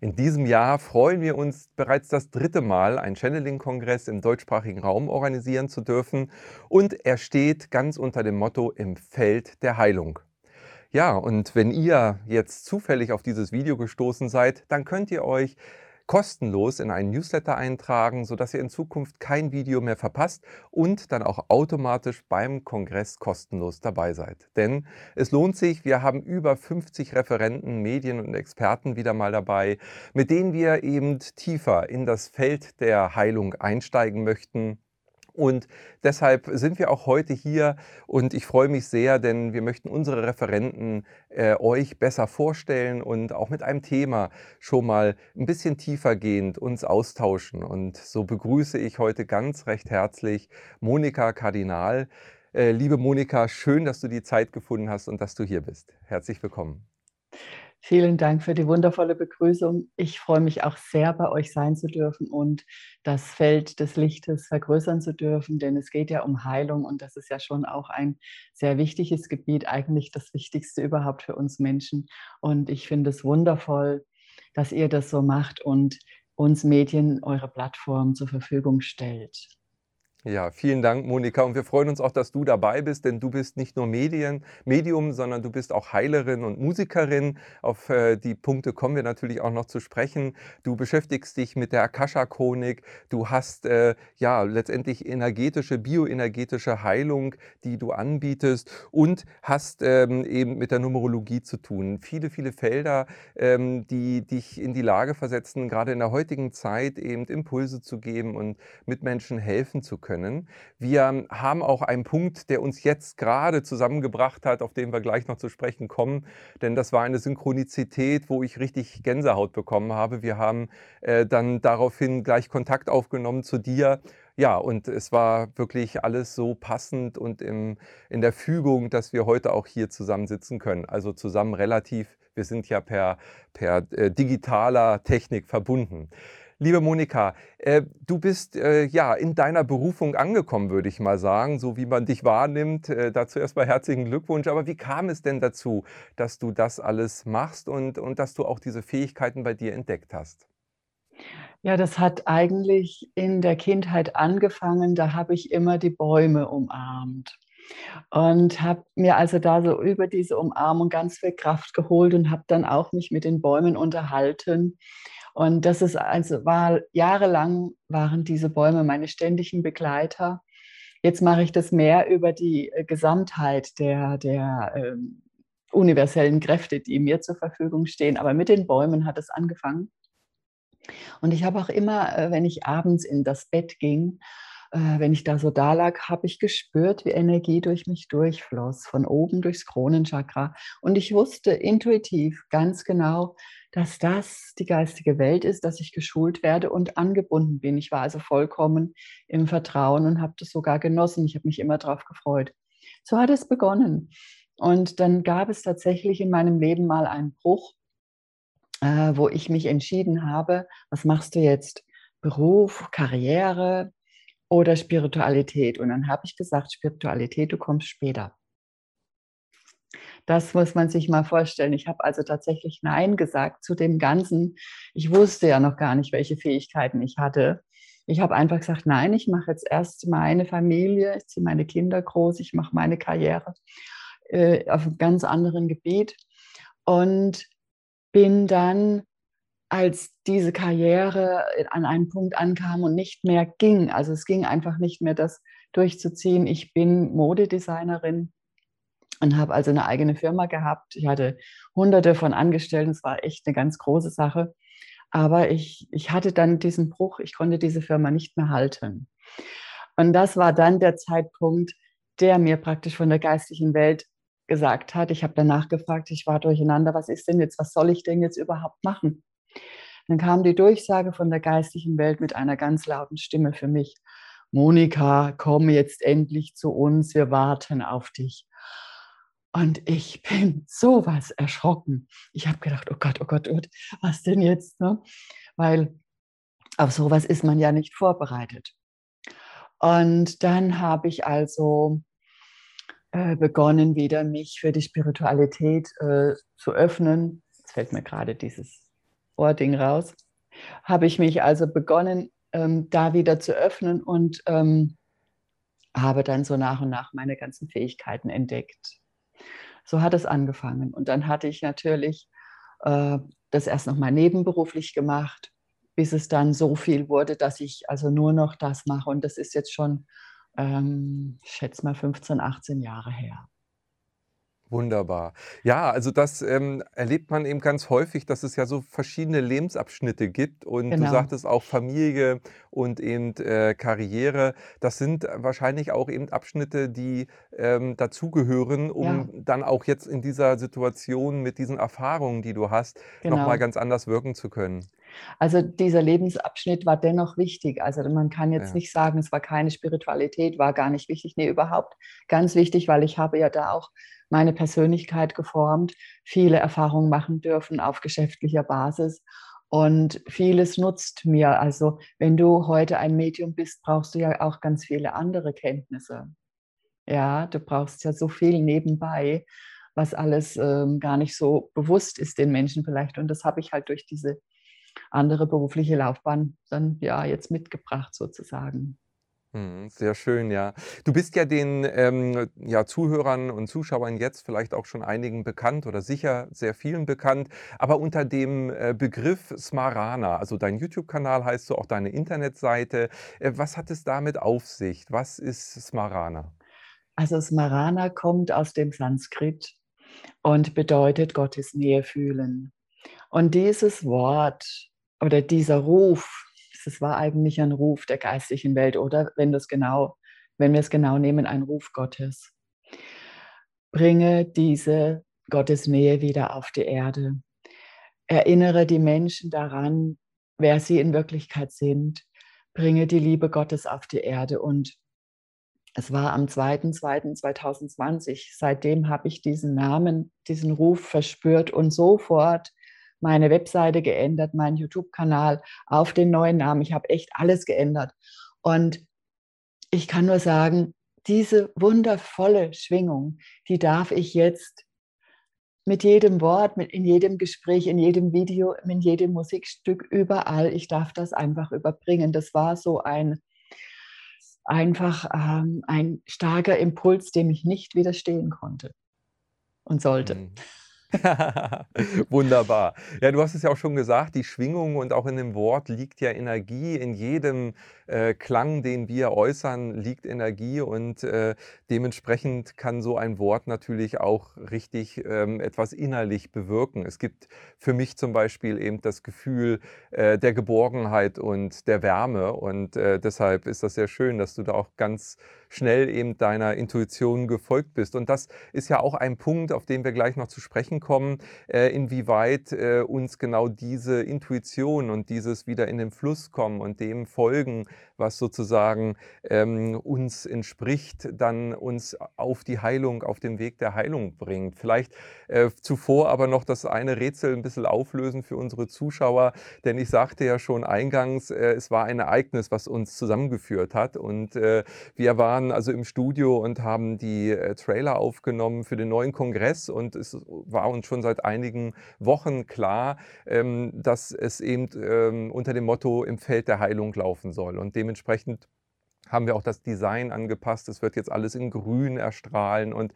In diesem Jahr freuen wir uns bereits das dritte Mal, einen Channeling-Kongress im deutschsprachigen Raum organisieren zu dürfen. Und er steht ganz unter dem Motto im Feld der Heilung. Ja, und wenn ihr jetzt zufällig auf dieses Video gestoßen seid, dann könnt ihr euch kostenlos in einen Newsletter eintragen, sodass ihr in Zukunft kein Video mehr verpasst und dann auch automatisch beim Kongress kostenlos dabei seid. Denn es lohnt sich, wir haben über 50 Referenten, Medien und Experten wieder mal dabei, mit denen wir eben tiefer in das Feld der Heilung einsteigen möchten und deshalb sind wir auch heute hier und ich freue mich sehr, denn wir möchten unsere Referenten äh, euch besser vorstellen und auch mit einem Thema schon mal ein bisschen tiefer gehend uns austauschen. Und so begrüße ich heute ganz recht herzlich Monika Kardinal. Äh, liebe Monika, schön, dass du die Zeit gefunden hast und dass du hier bist. Herzlich willkommen. Vielen Dank für die wundervolle Begrüßung. Ich freue mich auch sehr, bei euch sein zu dürfen und das Feld des Lichtes vergrößern zu dürfen, denn es geht ja um Heilung und das ist ja schon auch ein sehr wichtiges Gebiet, eigentlich das Wichtigste überhaupt für uns Menschen. Und ich finde es wundervoll, dass ihr das so macht und uns Medien eure Plattform zur Verfügung stellt. Ja, vielen Dank, Monika. Und wir freuen uns auch, dass du dabei bist, denn du bist nicht nur Medien, Medium, sondern du bist auch Heilerin und Musikerin. Auf äh, die Punkte kommen wir natürlich auch noch zu sprechen. Du beschäftigst dich mit der Akasha-Chronik. Du hast äh, ja letztendlich energetische, bioenergetische Heilung, die du anbietest und hast ähm, eben mit der Numerologie zu tun. Viele, viele Felder, ähm, die dich in die Lage versetzen, gerade in der heutigen Zeit eben Impulse zu geben und Mitmenschen helfen zu können können. Wir haben auch einen Punkt, der uns jetzt gerade zusammengebracht hat, auf den wir gleich noch zu sprechen kommen, denn das war eine Synchronizität, wo ich richtig Gänsehaut bekommen habe. Wir haben äh, dann daraufhin gleich Kontakt aufgenommen zu dir. Ja, und es war wirklich alles so passend und im, in der Fügung, dass wir heute auch hier zusammensitzen können. Also zusammen relativ, wir sind ja per, per äh, digitaler Technik verbunden. Liebe Monika, äh, du bist äh, ja in deiner Berufung angekommen, würde ich mal sagen, so wie man dich wahrnimmt. Äh, dazu erstmal herzlichen Glückwunsch. Aber wie kam es denn dazu, dass du das alles machst und, und dass du auch diese Fähigkeiten bei dir entdeckt hast? Ja, das hat eigentlich in der Kindheit angefangen. Da habe ich immer die Bäume umarmt und habe mir also da so über diese Umarmung ganz viel Kraft geholt und habe dann auch mich mit den Bäumen unterhalten und das ist also war jahrelang waren diese Bäume meine ständigen Begleiter. Jetzt mache ich das mehr über die äh, Gesamtheit der, der ähm, universellen Kräfte, die mir zur Verfügung stehen. Aber mit den Bäumen hat es angefangen. Und ich habe auch immer, äh, wenn ich abends in das Bett ging, äh, wenn ich da so da lag, habe ich gespürt, wie Energie durch mich durchfloss, von oben durchs Kronenchakra. Und ich wusste intuitiv ganz genau, dass das die geistige Welt ist, dass ich geschult werde und angebunden bin. Ich war also vollkommen im Vertrauen und habe das sogar genossen. Ich habe mich immer darauf gefreut. So hat es begonnen. Und dann gab es tatsächlich in meinem Leben mal einen Bruch, äh, wo ich mich entschieden habe, was machst du jetzt? Beruf, Karriere oder Spiritualität? Und dann habe ich gesagt, Spiritualität, du kommst später. Das muss man sich mal vorstellen. Ich habe also tatsächlich Nein gesagt zu dem Ganzen. Ich wusste ja noch gar nicht, welche Fähigkeiten ich hatte. Ich habe einfach gesagt, nein, ich mache jetzt erst meine Familie, ich ziehe meine Kinder groß, ich mache meine Karriere äh, auf einem ganz anderen Gebiet und bin dann, als diese Karriere an einem Punkt ankam und nicht mehr ging, also es ging einfach nicht mehr, das durchzuziehen. Ich bin Modedesignerin und habe also eine eigene Firma gehabt. Ich hatte hunderte von Angestellten, es war echt eine ganz große Sache. Aber ich, ich hatte dann diesen Bruch, ich konnte diese Firma nicht mehr halten. Und das war dann der Zeitpunkt, der mir praktisch von der geistlichen Welt gesagt hat. Ich habe danach gefragt, ich war durcheinander, was ist denn jetzt, was soll ich denn jetzt überhaupt machen? Dann kam die Durchsage von der geistlichen Welt mit einer ganz lauten Stimme für mich. Monika, komm jetzt endlich zu uns, wir warten auf dich. Und ich bin sowas erschrocken. Ich habe gedacht, oh Gott, oh Gott, oh Gott, was denn jetzt? Ne? Weil auf sowas ist man ja nicht vorbereitet. Und dann habe ich also äh, begonnen, wieder mich für die Spiritualität äh, zu öffnen. Jetzt fällt mir gerade dieses Ohrding raus. Habe ich mich also begonnen, ähm, da wieder zu öffnen und ähm, habe dann so nach und nach meine ganzen Fähigkeiten entdeckt. So hat es angefangen. Und dann hatte ich natürlich äh, das erst nochmal nebenberuflich gemacht, bis es dann so viel wurde, dass ich also nur noch das mache. Und das ist jetzt schon, ähm, ich schätze mal, 15, 18 Jahre her. Wunderbar. Ja, also das ähm, erlebt man eben ganz häufig, dass es ja so verschiedene Lebensabschnitte gibt und du Genau. sagtest auch Familie und eben äh, Karriere. Das sind wahrscheinlich auch eben Abschnitte, die ähm, dazugehören, Ja, um dann auch jetzt in dieser Situation mit diesen Erfahrungen, die du hast, nochmal genau. ganz anders wirken zu können. Also dieser Lebensabschnitt war dennoch wichtig. Also man kann jetzt Ja. nicht sagen, es war keine Spiritualität, war gar nicht wichtig. Nee, überhaupt ganz wichtig, weil ich habe ja da auch meine Persönlichkeit geformt, viele Erfahrungen machen dürfen auf geschäftlicher Basis und vieles nutzt mir. Also wenn du heute ein Medium bist, brauchst du ja auch ganz viele andere Kenntnisse. Ja, du brauchst ja so viel nebenbei, was alles ähm, gar nicht so bewusst ist den Menschen vielleicht. Und das habe ich halt durch diese andere berufliche Laufbahn dann ja jetzt mitgebracht sozusagen. Mhm, sehr schön, ja. Du bist ja den ähm, ja, Zuhörern und Zuschauern jetzt vielleicht auch schon einigen bekannt oder sicher sehr vielen bekannt, aber unter dem äh, Begriff Smarana, also dein YouTube-Kanal heißt so, auch deine Internetseite. Äh, was hat es damit auf sich? Was ist Smarana? Also Smarana kommt aus dem Sanskrit und bedeutet Gottes Nähe fühlen. Und dieses Wort oder dieser Ruf, das war eigentlich ein Ruf der geistlichen Welt oder wenn das genau, wenn wir es genau nehmen, ein Ruf Gottes. Bringe diese Gottesnähe wieder auf die Erde. Erinnere die Menschen daran, wer sie in Wirklichkeit sind. Bringe die Liebe Gottes auf die Erde. Und es war am 2.2.2020. Seitdem habe ich diesen Namen, diesen Ruf verspürt und sofort meine Webseite geändert, meinen YouTube-Kanal auf den neuen Namen. Ich habe echt alles geändert. Und ich kann nur sagen, diese wundervolle Schwingung, die darf ich jetzt mit jedem Wort, mit in jedem Gespräch, in jedem Video, in jedem Musikstück, überall, ich darf das einfach überbringen. Das war so ein einfach ähm, ein starker Impuls, dem ich nicht widerstehen konnte und sollte. Mhm. Wunderbar. Ja, du hast es ja auch schon gesagt, die Schwingung und auch in dem Wort liegt ja Energie. In jedem äh, Klang, den wir äußern, liegt Energie und äh, dementsprechend kann so ein Wort natürlich auch richtig ähm, etwas innerlich bewirken. Es gibt für mich zum Beispiel eben das Gefühl äh, der Geborgenheit und der Wärme und äh, deshalb ist das sehr schön, dass du da auch ganz schnell eben deiner Intuition gefolgt bist. Und das ist ja auch ein Punkt, auf den wir gleich noch zu sprechen kommen, äh, inwieweit äh, uns genau diese Intuition und dieses wieder in den Fluss kommen und dem folgen, was sozusagen ähm, uns entspricht, dann uns auf die Heilung, auf den Weg der Heilung bringt. Vielleicht äh, zuvor aber noch das eine Rätsel ein bisschen auflösen für unsere Zuschauer, denn ich sagte ja schon eingangs, äh, es war ein Ereignis, was uns zusammengeführt hat und äh, wir waren also im Studio und haben die äh, Trailer aufgenommen für den neuen Kongress und es war uns schon seit einigen Wochen klar, ähm, dass es eben ähm, unter dem Motto im Feld der Heilung laufen soll und dementsprechend haben wir auch das Design angepasst. Es wird jetzt alles in Grün erstrahlen und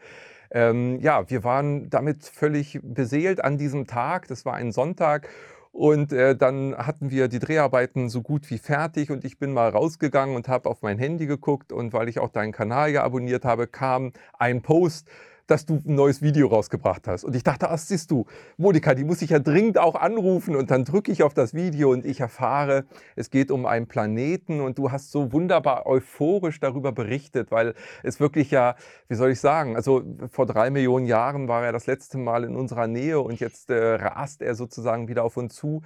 ähm, ja, wir waren damit völlig beseelt an diesem Tag. Das war ein Sonntag und äh, dann hatten wir die Dreharbeiten so gut wie fertig und ich bin mal rausgegangen und habe auf mein Handy geguckt und weil ich auch deinen Kanal ja abonniert habe, kam ein Post, dass du ein neues Video rausgebracht hast. Und ich dachte, ach, siehst du, Monika, die muss ich ja dringend auch anrufen. Und dann drücke ich auf das Video und ich erfahre, es geht um einen Planeten. Und du hast so wunderbar euphorisch darüber berichtet, weil es wirklich ja, wie soll ich sagen, also vor drei Millionen Jahren war er das letzte Mal in unserer Nähe und jetzt äh, rast er sozusagen wieder auf uns zu.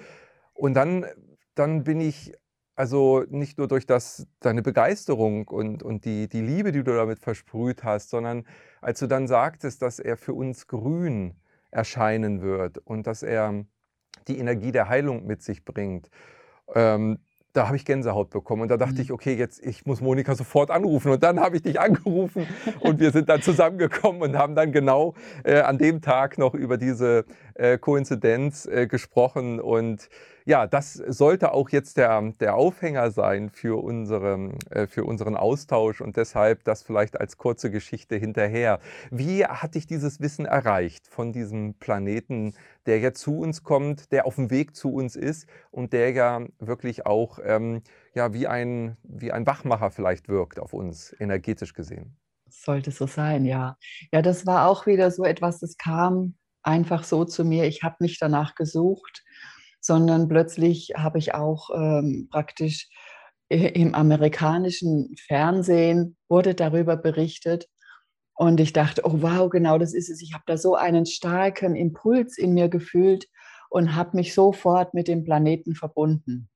Und dann, dann bin ich also nicht nur durch das, deine Begeisterung und, und die, die Liebe, die du damit versprüht hast, sondern als du dann sagtest, dass er für uns grün erscheinen wird und dass er die Energie der Heilung mit sich bringt. Ähm, da habe ich Gänsehaut bekommen und da dachte mhm. ich, okay, jetzt ich muss Monika sofort anrufen und dann habe ich dich angerufen und wir sind dann zusammengekommen und haben dann genau äh, an dem Tag noch über diese äh, Koinzidenz äh, gesprochen und ja, das sollte auch jetzt der, der Aufhänger sein für, unsere, äh, für unseren Austausch und deshalb das vielleicht als kurze Geschichte hinterher. Wie hat dich dieses Wissen erreicht von diesem Planeten, der ja zu uns kommt, der auf dem Weg zu uns ist und der ja wirklich auch ähm, ja, wie, ein, wie ein Wachmacher vielleicht wirkt auf uns, energetisch gesehen? Sollte so sein, ja. Ja, das war auch wieder so etwas, das kam einfach so zu mir. Ich habe nicht danach gesucht sondern plötzlich habe ich auch ähm, praktisch im amerikanischen Fernsehen wurde darüber berichtet. Und ich dachte, oh wow, genau das ist es. Ich habe da so einen starken Impuls in mir gefühlt und habe mich sofort mit dem Planeten verbunden.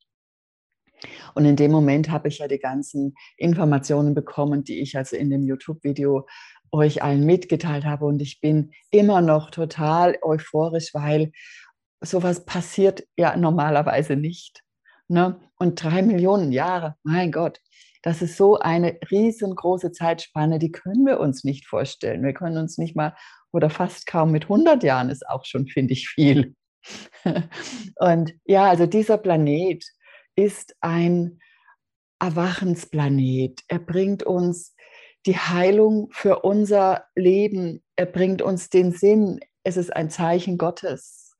Und in dem Moment habe ich ja die ganzen Informationen bekommen, die ich also in dem YouTube-Video euch allen mitgeteilt habe. Und ich bin immer noch total euphorisch, weil sowas passiert ja normalerweise nicht. Ne? Und drei Millionen Jahre, mein Gott, das ist so eine riesengroße Zeitspanne, die können wir uns nicht vorstellen. Wir können uns nicht mal oder fast kaum mit 100 Jahren ist auch schon, finde ich, viel. Und ja, also dieser Planet ist ein Erwachensplanet. Er bringt uns die Heilung für unser Leben. Er bringt uns den Sinn. Es ist ein Zeichen Gottes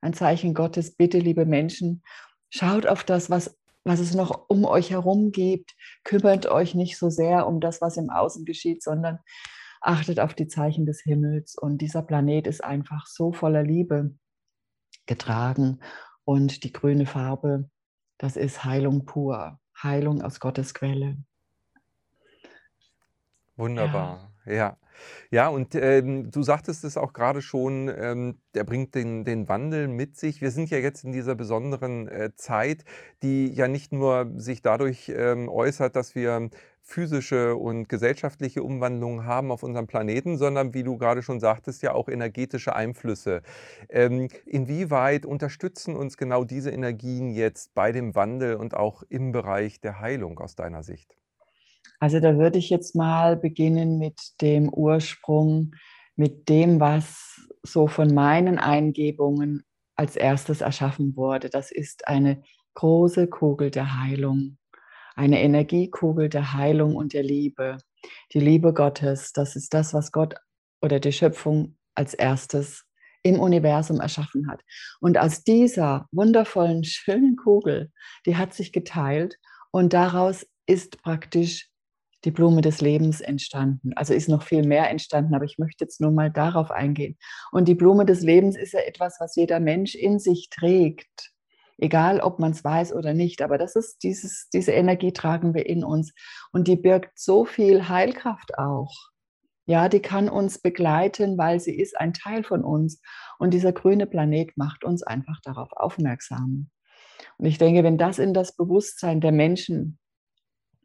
ein Zeichen Gottes. Bitte, liebe Menschen, schaut auf das, was, was es noch um euch herum gibt. Kümmert euch nicht so sehr um das, was im Außen geschieht, sondern achtet auf die Zeichen des Himmels. Und dieser Planet ist einfach so voller Liebe getragen. Und die grüne Farbe, das ist Heilung pur, Heilung aus Gottes Quelle. Wunderbar, ja. ja. Ja, und ähm, du sagtest es auch gerade schon, ähm, der bringt den, den Wandel mit sich. Wir sind ja jetzt in dieser besonderen äh, Zeit, die ja nicht nur sich dadurch ähm, äußert, dass wir physische und gesellschaftliche Umwandlungen haben auf unserem Planeten, sondern wie du gerade schon sagtest, ja auch energetische Einflüsse. Ähm, inwieweit unterstützen uns genau diese Energien jetzt bei dem Wandel und auch im Bereich der Heilung aus deiner Sicht? Also da würde ich jetzt mal beginnen mit dem Ursprung, mit dem, was so von meinen Eingebungen als erstes erschaffen wurde. Das ist eine große Kugel der Heilung, eine Energiekugel der Heilung und der Liebe. Die Liebe Gottes, das ist das, was Gott oder die Schöpfung als erstes im Universum erschaffen hat. Und aus dieser wundervollen, schönen Kugel, die hat sich geteilt und daraus ist praktisch die Blume des Lebens entstanden. Also ist noch viel mehr entstanden, aber ich möchte jetzt nur mal darauf eingehen. Und die Blume des Lebens ist ja etwas, was jeder Mensch in sich trägt. Egal, ob man es weiß oder nicht, aber das ist dieses, diese Energie tragen wir in uns. Und die birgt so viel Heilkraft auch. Ja, die kann uns begleiten, weil sie ist ein Teil von uns. Und dieser grüne Planet macht uns einfach darauf aufmerksam. Und ich denke, wenn das in das Bewusstsein der Menschen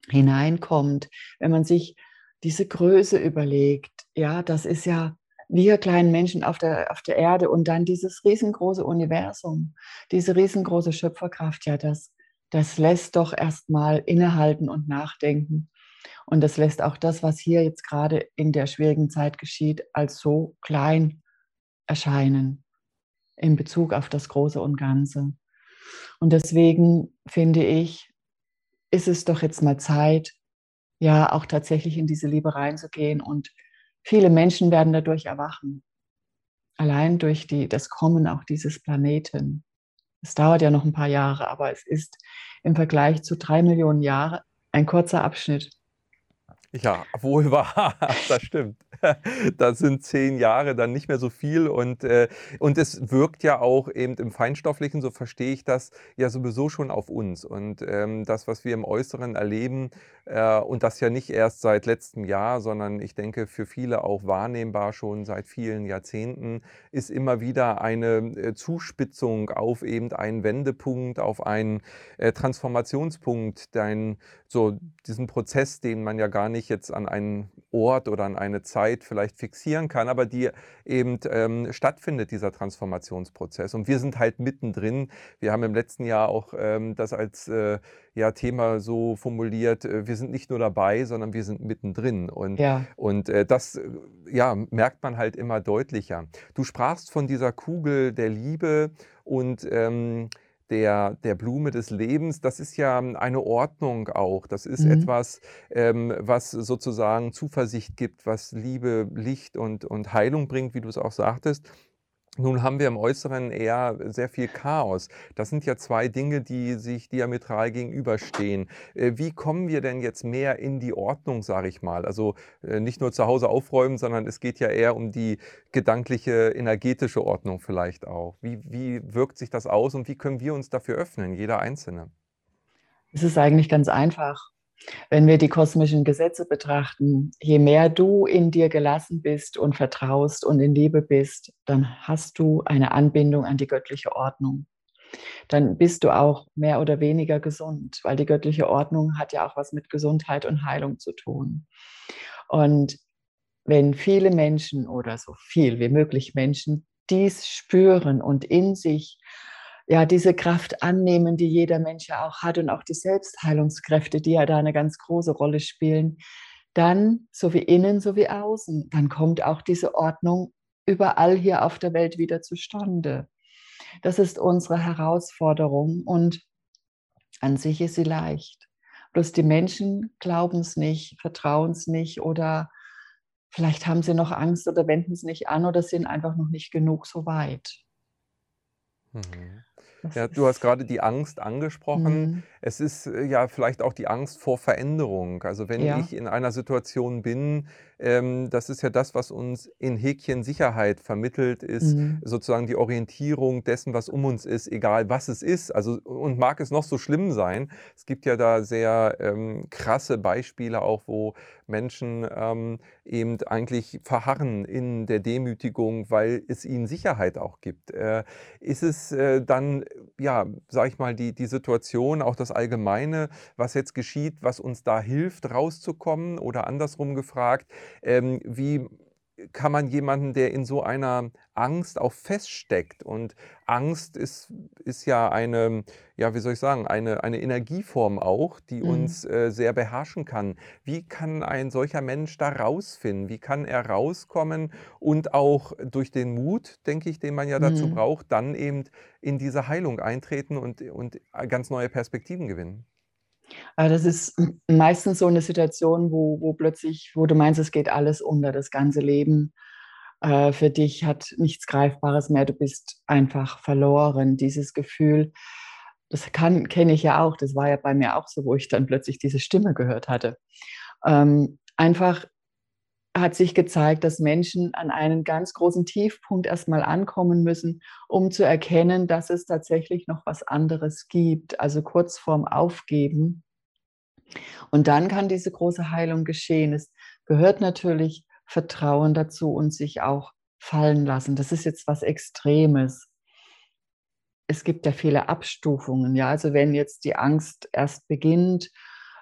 hineinkommt, wenn man sich diese Größe überlegt, ja, das ist ja wir kleinen Menschen auf der, auf der Erde und dann dieses riesengroße Universum, diese riesengroße Schöpferkraft, ja, das, das lässt doch erstmal innehalten und nachdenken. Und das lässt auch das, was hier jetzt gerade in der schwierigen Zeit geschieht, als so klein erscheinen in Bezug auf das Große und Ganze. Und deswegen finde ich, ist es doch jetzt mal Zeit, ja, auch tatsächlich in diese Liebe reinzugehen. Und viele Menschen werden dadurch erwachen. Allein durch die, das Kommen auch dieses Planeten. Es dauert ja noch ein paar Jahre, aber es ist im Vergleich zu drei Millionen Jahren ein kurzer Abschnitt. Ja, wohl wahr, das stimmt. Da sind zehn Jahre dann nicht mehr so viel und, äh, und es wirkt ja auch eben im Feinstofflichen, so verstehe ich das, ja sowieso schon auf uns. Und ähm, das, was wir im Äußeren erleben, äh, und das ja nicht erst seit letztem Jahr, sondern ich denke für viele auch wahrnehmbar schon seit vielen Jahrzehnten, ist immer wieder eine äh, Zuspitzung auf eben einen Wendepunkt, auf einen äh, Transformationspunkt, dein, so diesen Prozess, den man ja gar nicht jetzt an einen Ort oder an eine Zeit vielleicht fixieren kann, aber die eben ähm, stattfindet, dieser Transformationsprozess. Und wir sind halt mittendrin. Wir haben im letzten Jahr auch ähm, das als äh, ja, Thema so formuliert, äh, wir sind nicht nur dabei, sondern wir sind mittendrin. Und, ja. und äh, das äh, ja, merkt man halt immer deutlicher. Du sprachst von dieser Kugel der Liebe und ähm, der, der Blume des Lebens, das ist ja eine Ordnung auch. Das ist mhm. etwas, ähm, was sozusagen Zuversicht gibt, was Liebe, Licht und, und Heilung bringt, wie du es auch sagtest. Nun haben wir im Äußeren eher sehr viel Chaos. Das sind ja zwei Dinge, die sich diametral gegenüberstehen. Äh, wie kommen wir denn jetzt mehr in die Ordnung, sage ich mal? Also äh, nicht nur zu Hause aufräumen, sondern es geht ja eher um die gedankliche, energetische Ordnung vielleicht auch. Wie, wie wirkt sich das aus und wie können wir uns dafür öffnen, jeder Einzelne? Es ist eigentlich ganz einfach. Wenn wir die kosmischen Gesetze betrachten, je mehr du in dir gelassen bist und vertraust und in Liebe bist, dann hast du eine Anbindung an die göttliche Ordnung. Dann bist du auch mehr oder weniger gesund, weil die göttliche Ordnung hat ja auch was mit Gesundheit und Heilung zu tun. Und wenn viele Menschen oder so viel wie möglich Menschen dies spüren und in sich ja, diese Kraft annehmen, die jeder Mensch ja auch hat und auch die Selbstheilungskräfte, die ja da eine ganz große Rolle spielen, dann, so wie innen, so wie außen, dann kommt auch diese Ordnung überall hier auf der Welt wieder zustande. Das ist unsere Herausforderung und an sich ist sie leicht. Bloß die Menschen glauben es nicht, vertrauen es nicht oder vielleicht haben sie noch Angst oder wenden es nicht an oder sind einfach noch nicht genug so weit. Mhm. Ja, du hast gerade die Angst angesprochen. Mhm. Es ist äh, ja vielleicht auch die Angst vor Veränderung. Also wenn Ja. ich in einer Situation bin, ähm, das ist ja das, was uns in Häkchen Sicherheit vermittelt, ist Mhm. sozusagen die Orientierung dessen, was um uns ist, egal was es ist. Also und mag es noch so schlimm sein. Es gibt ja da sehr ähm, krasse Beispiele auch, wo Menschen ähm, eben eigentlich verharren in der Demütigung, weil es ihnen Sicherheit auch gibt. Äh, ist es äh, dann, ja, sage ich mal, die, die Situation, auch das Allgemeine, was jetzt geschieht, was uns da hilft, rauszukommen? Oder andersrum gefragt, ähm, wie kann man jemanden, der in so einer Angst auch feststeckt. Und Angst ist, ist ja eine, ja, wie soll ich sagen, eine, eine Energieform auch, die mhm. uns äh, sehr beherrschen kann. Wie kann ein solcher Mensch da rausfinden? Wie kann er rauskommen und auch durch den Mut, denke ich, den man ja dazu mhm. braucht, dann eben in diese Heilung eintreten und, und ganz neue Perspektiven gewinnen? Aber das ist meistens so eine Situation, wo, wo plötzlich, wo du meinst, es geht alles unter, das ganze Leben äh, für dich hat nichts Greifbares mehr, du bist einfach verloren. Dieses Gefühl, das kenne ich ja auch, das war ja bei mir auch so, wo ich dann plötzlich diese Stimme gehört hatte. Ähm, einfach hat sich gezeigt, dass Menschen an einen ganz großen Tiefpunkt erstmal ankommen müssen, um zu erkennen, dass es tatsächlich noch was anderes gibt, also kurz vorm Aufgeben. Und dann kann diese große Heilung geschehen. Es gehört natürlich Vertrauen dazu und sich auch fallen lassen. Das ist jetzt was Extremes. Es gibt ja viele Abstufungen. Ja, also wenn jetzt die Angst erst beginnt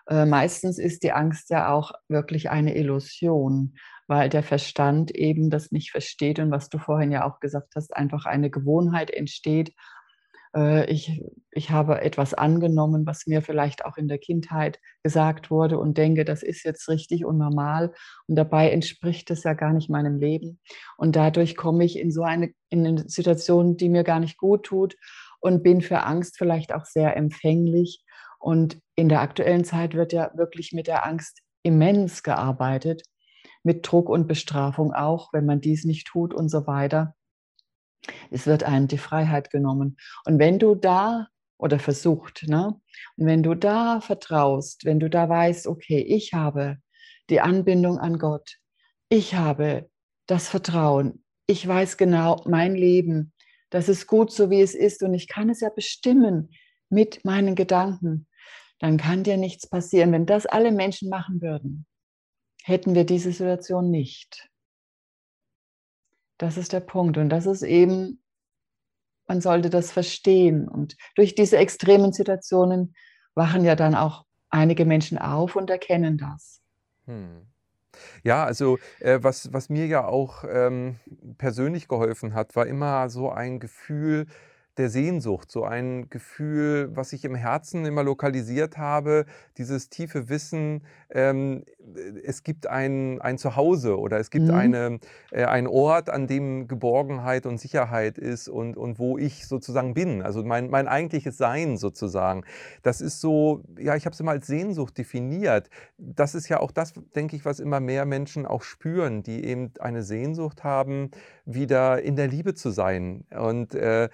äh, meistens ist die Angst ja auch wirklich eine Illusion, weil der Verstand eben das nicht versteht und was du vorhin ja auch gesagt hast, einfach eine Gewohnheit entsteht. Äh, ich, ich habe etwas angenommen, was mir vielleicht auch in der Kindheit gesagt wurde und denke, das ist jetzt richtig und normal. Und dabei entspricht es ja gar nicht meinem Leben. Und dadurch komme ich in so eine, in eine Situation, die mir gar nicht gut tut und bin für Angst vielleicht auch sehr empfänglich und in der aktuellen Zeit wird ja wirklich mit der Angst immens gearbeitet, mit Druck und Bestrafung auch, wenn man dies nicht tut und so weiter. Es wird einem die Freiheit genommen. Und wenn du da oder versucht, ne? Und wenn du da vertraust, wenn du da weißt, okay, ich habe die Anbindung an Gott. Ich habe das Vertrauen. Ich weiß genau, mein Leben, das ist gut so, wie es ist und ich kann es ja bestimmen mit meinen Gedanken. Dann kann dir nichts passieren. Wenn das alle Menschen machen würden, hätten wir diese Situation nicht. Das ist der Punkt. Und das ist eben, man sollte das verstehen. Und durch diese extremen Situationen wachen ja dann auch einige Menschen auf und erkennen das. Hm. Ja, also äh, was, was mir ja auch ähm, persönlich geholfen hat, war immer so ein Gefühl, der Sehnsucht, so ein Gefühl, was ich im Herzen immer lokalisiert habe, dieses tiefe Wissen, ähm, es gibt ein, ein Zuhause oder es gibt mhm. eine, äh, einen Ort, an dem Geborgenheit und Sicherheit ist und, und wo ich sozusagen bin, also mein, mein eigentliches Sein sozusagen. Das ist so, ja, ich habe es immer als Sehnsucht definiert. Das ist ja auch das, denke ich, was immer mehr Menschen auch spüren, die eben eine Sehnsucht haben, wieder in der Liebe zu sein. Und äh,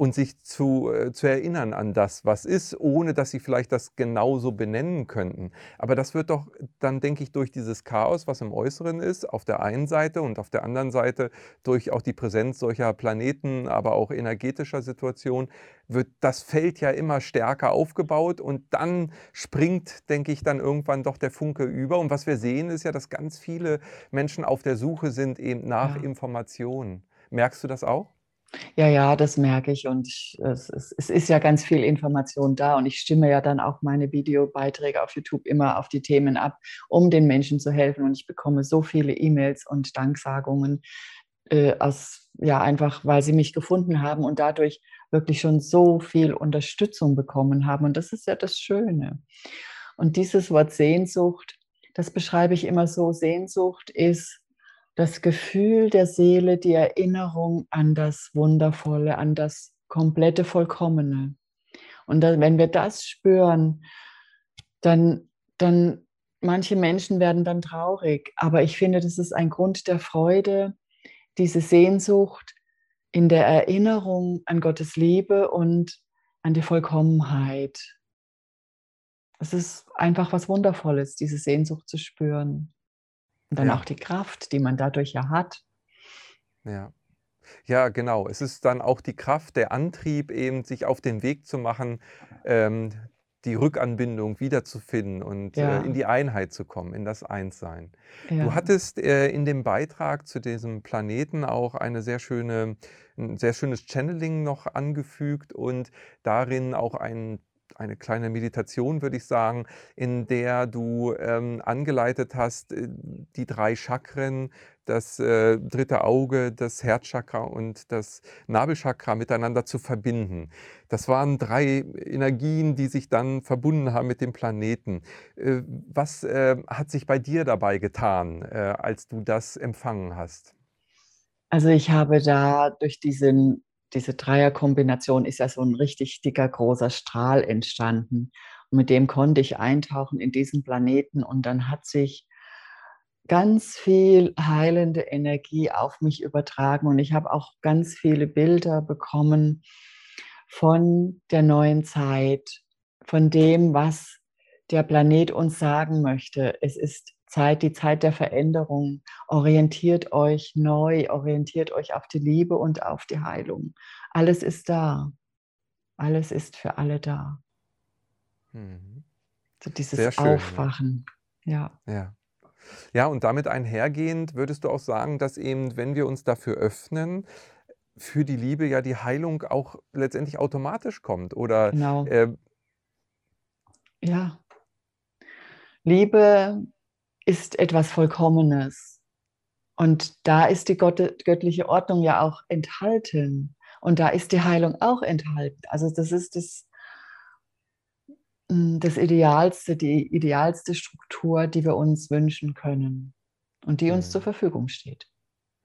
und sich zu, äh, zu erinnern an das, was ist, ohne dass sie vielleicht das genauso benennen könnten. Aber das wird doch dann, denke ich, durch dieses Chaos, was im Äußeren ist, auf der einen Seite und auf der anderen Seite durch auch die Präsenz solcher Planeten, aber auch energetischer Situationen, wird das Feld ja immer stärker aufgebaut und dann springt, denke ich, dann irgendwann doch der Funke über. Und was wir sehen, ist ja, dass ganz viele Menschen auf der Suche sind eben nach ja. Informationen. Merkst du das auch? Ja, ja, das merke ich und es, es, es, ist ja ganz viel Information da und ich stimme ja dann auch meine Videobeiträge auf YouTube immer auf die Themen ab, um den Menschen zu helfen und ich bekomme so viele E-Mails und Danksagungen äh, aus, ja, einfach weil sie mich gefunden haben und dadurch wirklich schon so viel Unterstützung bekommen haben und das ist ja das Schöne. Und dieses Wort Sehnsucht, das beschreibe ich immer so, Sehnsucht ist das Gefühl der Seele, die Erinnerung an das Wundervolle, an das komplette Vollkommene. Und dann, wenn wir das spüren, dann, dann manche Menschen werden dann traurig. Aber ich finde, das ist ein Grund der Freude, diese Sehnsucht in der Erinnerung an Gottes Liebe und an die Vollkommenheit. Es ist einfach was Wundervolles, diese Sehnsucht zu spüren. Und dann ja. auch die Kraft, die man dadurch ja hat. Ja. Ja, genau. Es ist dann auch die Kraft, der Antrieb, eben sich auf den Weg zu machen, ähm, die Rückanbindung wiederzufinden und äh, ja. äh, in die Einheit zu kommen, in das Einssein. Ja. Du hattest äh, in dem Beitrag zu diesem Planeten auch eine sehr schöne, ein sehr schönes Channeling noch angefügt und darin auch einen eine kleine Meditation, würde ich sagen, in der du ähm, angeleitet hast, äh, die drei Chakren, das äh, dritte Auge, das Herzchakra und das Nabelchakra miteinander zu verbinden. Das waren drei Energien, die sich dann verbunden haben mit dem Planeten. Äh, was äh, hat sich bei dir dabei getan, äh, als du das empfangen hast? Also ich habe da durch diesen diese Dreierkombination ist ja so ein richtig dicker, großer Strahl entstanden. Und mit dem konnte ich eintauchen in diesen Planeten und dann hat sich ganz viel heilende Energie auf mich übertragen und ich habe auch ganz viele Bilder bekommen von der neuen Zeit, von dem, was der Planet uns sagen möchte. Es ist Zeit, die Zeit der Veränderung. Orientiert euch neu, orientiert euch auf die Liebe und auf die Heilung. Alles ist da. Alles ist für alle da. Mhm. So dieses schön, Aufwachen. Ja. ja. Ja, und damit einhergehend würdest du auch sagen, dass eben, wenn wir uns dafür öffnen, für die Liebe ja die Heilung auch letztendlich automatisch kommt. Oder genau. Äh, ja. Liebe ist etwas Vollkommenes. Und da ist die göttliche Ordnung ja auch enthalten. Und da ist die Heilung auch enthalten. Also das ist das, mm, das Idealste, die idealste Struktur, die wir uns wünschen können und die uns hm. zur Verfügung steht.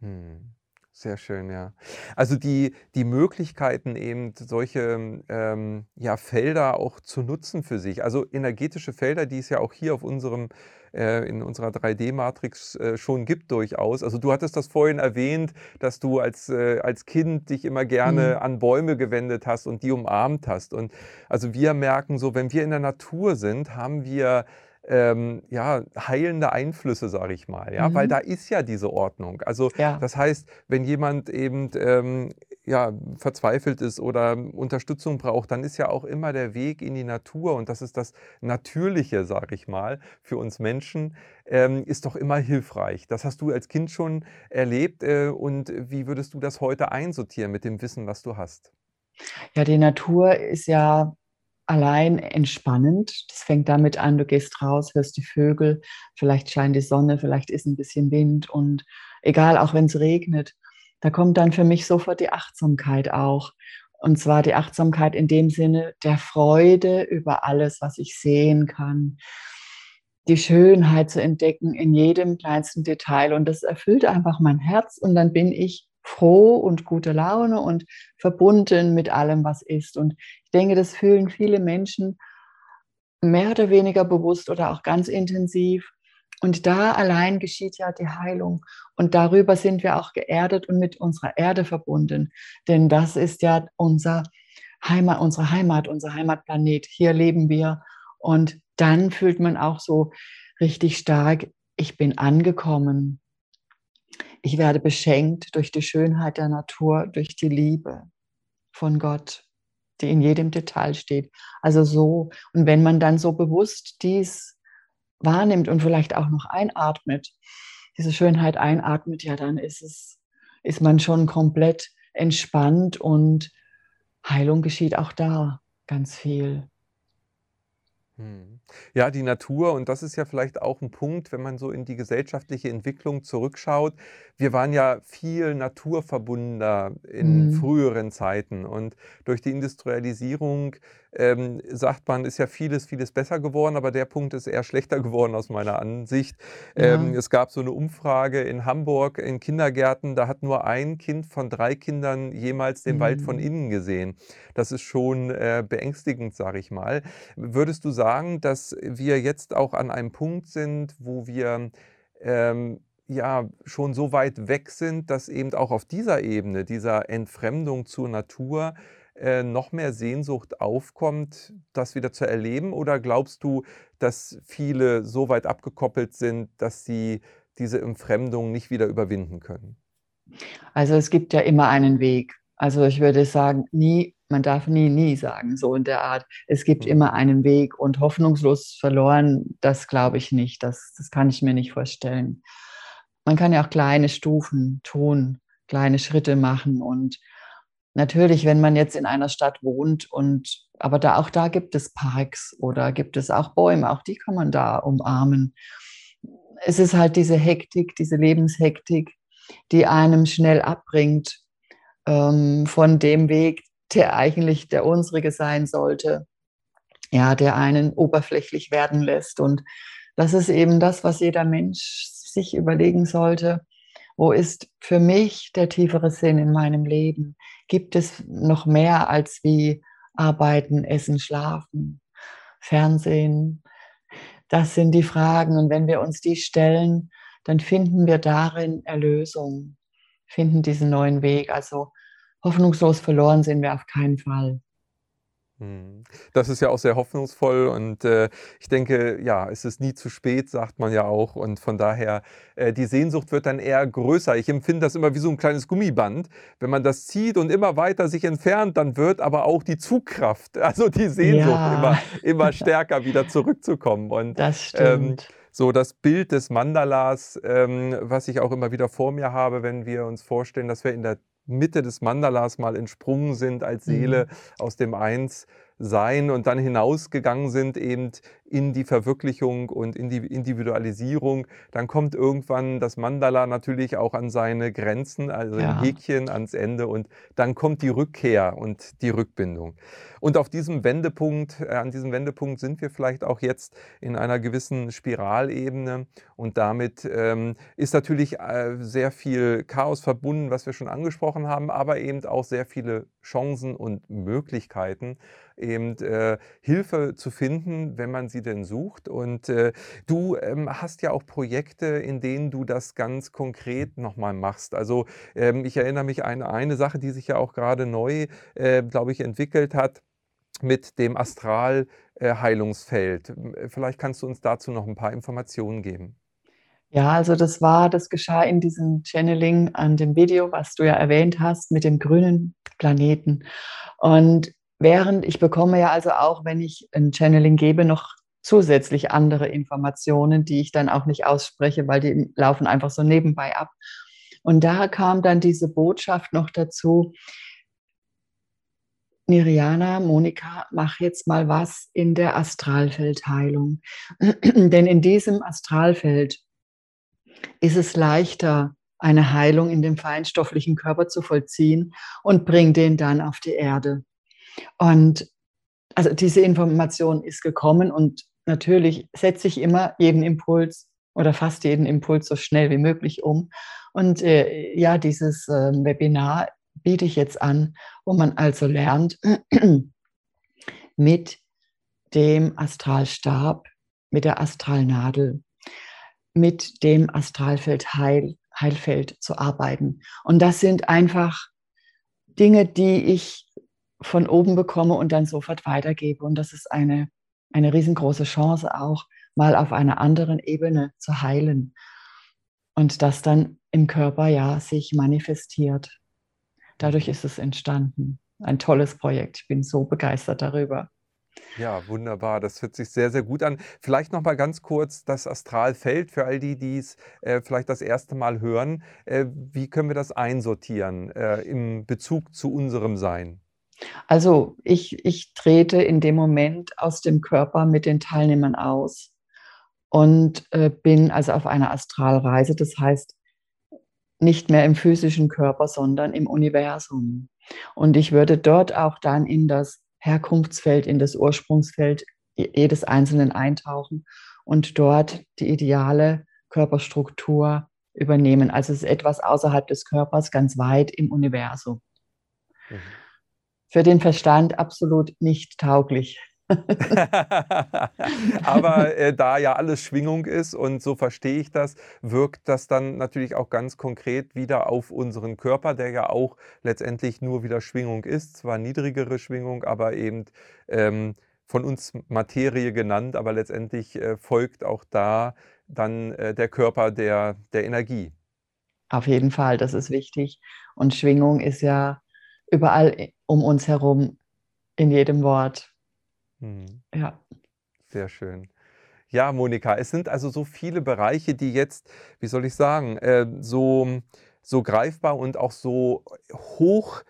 Hm. Sehr schön, ja. Also die, die Möglichkeiten, eben solche ähm, ja, Felder auch zu nutzen für sich. Also energetische Felder, die es ja auch hier auf unserem äh, in unserer 3D-Matrix äh, schon gibt durchaus. Also du hattest das vorhin erwähnt, dass du als, äh, als Kind dich immer gerne mhm. an Bäume gewendet hast und die umarmt hast. Und also wir merken so, wenn wir in der Natur sind, haben wir ähm, ja, heilende Einflüsse, sage ich mal, ja, weil Mhm. da ist ja diese Ordnung. Also Ja. das heißt, wenn jemand eben ähm, ja, verzweifelt ist oder Unterstützung braucht, dann ist ja auch immer der Weg in die Natur und das ist das Natürliche, sage ich mal, für uns Menschen, ähm, ist doch immer hilfreich. Das hast du als Kind schon erlebt äh, und wie würdest du das heute einsortieren mit dem Wissen, was du hast? Ja, die Natur ist ja allein entspannend. Das fängt damit an, du gehst raus, hörst die Vögel, vielleicht scheint die Sonne, vielleicht ist ein bisschen Wind und egal, auch wenn es regnet, da kommt dann für mich sofort die Achtsamkeit auch. Und zwar die Achtsamkeit in dem Sinne der Freude über alles, was ich sehen kann, die Schönheit zu entdecken in jedem kleinsten Detail. Und das erfüllt einfach mein Herz und dann bin ich froh und gute Laune und verbunden mit allem, was ist. Und ich denke, das fühlen viele Menschen mehr oder weniger bewusst oder auch ganz intensiv. Und da allein geschieht ja die Heilung. Und darüber sind wir auch geerdet und mit unserer Erde verbunden. Denn das ist ja unser Heimat, unsere Heimat, unser Heimatplanet. Hier leben wir. Und dann fühlt man auch so richtig stark, ich bin angekommen. Ich werde beschenkt durch die Schönheit der Natur, durch die Liebe von Gott, die in jedem Detail steht. Also so, und wenn man dann so bewusst dies wahrnimmt und vielleicht auch noch einatmet, diese Schönheit einatmet, ja, dann ist es, ist man schon komplett entspannt und Heilung geschieht auch da ganz viel. Mhm. Ja, die Natur und das ist ja vielleicht auch 'n Punkt, wenn man so in die gesellschaftliche Entwicklung zurückschaut. Wir waren ja viel naturverbundener in Mhm. früheren Zeiten und durch die Industrialisierung, ähm, sagt man, ist ja vieles, vieles besser geworden, aber der Punkt ist eher schlechter geworden aus meiner Ansicht. Ähm, Ja. es gab so 'ne Umfrage in Hamburg in Kindergärten, da hat nur 1 Kind von 3 Kindern jemals den Wald von Mhm. innen gesehen. Das ist schon, äh, beängstigend, sage ich mal. Würdest du sagen, dass wir jetzt auch an einem Punkt sind, wo wir, ähm, ja, schon so weit weg sind, dass eben auch auf dieser Ebene, dieser Entfremdung zur Natur, äh, noch mehr Sehnsucht aufkommt, das wieder zu erleben? Oder glaubst du, dass viele so weit abgekoppelt sind, dass sie diese Entfremdung nicht wieder überwinden können? Also, es gibt ja immer einen Weg. Also, ich würde sagen, nie man darf nie, nie sagen, so in der Art. Es gibt Mhm. immer einen Weg und hoffnungslos verloren, das glaube ich nicht. Das das kann ich mir nicht vorstellen. Man kann ja auch kleine Stufen tun, kleine Schritte machen und natürlich, wenn man jetzt in einer Stadt wohnt und aber da auch da gibt es Parks oder gibt es auch Bäume, auch die kann man da umarmen. Es ist halt diese Hektik, diese Lebenshektik, die einem schnell abbringt, ähm, von dem Weg, der eigentlich der unsrige sein sollte. Ja, der einen oberflächlich werden lässt. Und das ist eben das, was jeder Mensch sich überlegen sollte: „Wo ist für mich der tiefere Sinn in meinem Leben? Gibt es noch mehr als wie Arbeiten, Essen, Schlafen, Fernsehen?“ Das sind die Fragen. Und wenn wir uns die stellen, dann finden wir darin Erlösung, finden diesen neuen Weg. Also, hoffnungslos verloren sind wir auf keinen Fall. Mhm. Das ist ja auch sehr hoffnungsvoll und, äh, ich denke, ja, es ist nie zu spät, sagt man ja auch und von daher, äh, die Sehnsucht wird dann eher größer. Ich empfinde das immer wie so 'n kleines Gummiband. Wenn man das zieht und immer weiter sich entfernt, dann wird aber auch die Zugkraft, also die Sehnsucht Ja. immer immer stärker wieder zurückzukommen und, Das ähm, stimmt. so das Bild des Mandalas, ähm, was ich auch immer wieder vor mir habe, wenn wir uns vorstellen, dass wir in der Mitte des Mandalas mal entsprungen sind als Seele Mhm. aus dem Einssein und dann hinausgegangen sind eben in die Verwirklichung und in die Individualisierung. Dann kommt irgendwann das Mandala natürlich auch an seine Grenzen, also Ja. Häkchen ans Ende und dann kommt die Rückkehr und die Rückbindung. Und auf diesem Wendepunkt äh, an diesem Wendepunkt sind wir vielleicht auch jetzt in einer gewissen Spiralebene und damit, ähm, ist natürlich, äh, sehr viel Chaos verbunden, was wir schon angesprochen haben, aber eben auch sehr viele Chancen und Möglichkeiten, eben, äh, Hilfe zu finden, wenn man sie denn sucht. Und, äh, du, ähm, hast ja auch Projekte, in denen du das ganz konkret noch mal machst. Also, ähm, ich erinnere mich an eine Sache, die sich ja auch grade neu, äh, glaube ich, entwickelt hat mit dem Astral äh, Heilungsfeld. Vielleicht kannst du uns dazu noch ein paar Informationen geben. Ja, also das war, das geschah in diesem Channeling an dem Video, was du ja erwähnt hast, mit dem grünen Planeten. Und während ich bekomme ja also auch, wenn ich ein Channeling gebe, noch zusätzlich andere Informationen, die ich dann auch nicht ausspreche, weil die laufen einfach so nebenbei ab. Und da kam dann diese Botschaft noch dazu, Niriana, Monika, mach jetzt mal was in der Astralfeldheilung. Denn in diesem Astralfeld ist es leichter, eine Heilung in dem feinstofflichen Körper zu vollziehen und bring den dann auf die Erde. Und also diese Information ist gekommen und natürlich setze ich immer jeden Impuls oder fast jeden Impuls so schnell wie möglich um. Und äh, ja, dieses äh, Webinar biete ich jetzt an, wo man also lernt, mit dem Astralstab, mit der Astralnadel, mit dem Astralfeld Heil, Heilfeld zu arbeiten. Und das sind einfach Dinge, die ich von oben bekomme und dann sofort weitergebe. Und das ist eine, eine riesengroße Chance auch, mal auf einer anderen Ebene zu heilen. Und das dann im Körper ja sich manifestiert. Dadurch ist es entstanden. Ein tolles Projekt. Ich bin so begeistert darüber. Ja, wunderbar. Das hört sich sehr, sehr gut an. Vielleicht noch mal ganz kurz das Astralfeld für all die, die es äh, vielleicht das erste Mal hören. Äh, wie können wir das einsortieren äh, im Bezug zu unserem Sein? Also ich, ich trete in dem Moment aus dem Körper mit den Teilnehmern aus und äh, bin also auf einer Astralreise. Das heißt, nicht mehr im physischen Körper, sondern im Universum. Und ich würde dort auch dann in das Herkunftsfeld, in das Ursprungsfeld jedes Einzelnen eintauchen und dort die ideale Körperstruktur übernehmen. Also es ist etwas außerhalb des Körpers, ganz weit im Universum. Mhm. Für den Verstand absolut nicht tauglich. Aber äh, da ja alles Schwingung ist und so verstehe ich das, wirkt das dann natürlich auch ganz konkret wieder auf unseren Körper, der ja auch letztendlich nur wieder Schwingung ist. Zwar niedrigere Schwingung, aber eben ähm, von uns Materie genannt, aber letztendlich äh, folgt auch da dann äh, der Körper der, der Energie. Auf jeden Fall, das ist wichtig. Und Schwingung ist ja überall um uns herum, in jedem Wort. Mhm. Ja. Sehr schön. Ja, Monika, es sind also so viele Bereiche, die jetzt, wie soll ich sagen, äh, so, so greifbar und auch so hoch